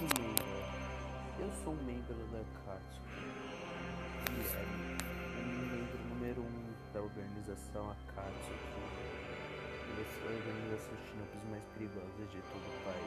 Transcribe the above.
Eu sou um membro da CATSU e é membro número um da organização ACATSU, que é a organização de mais perigosas de todo o país.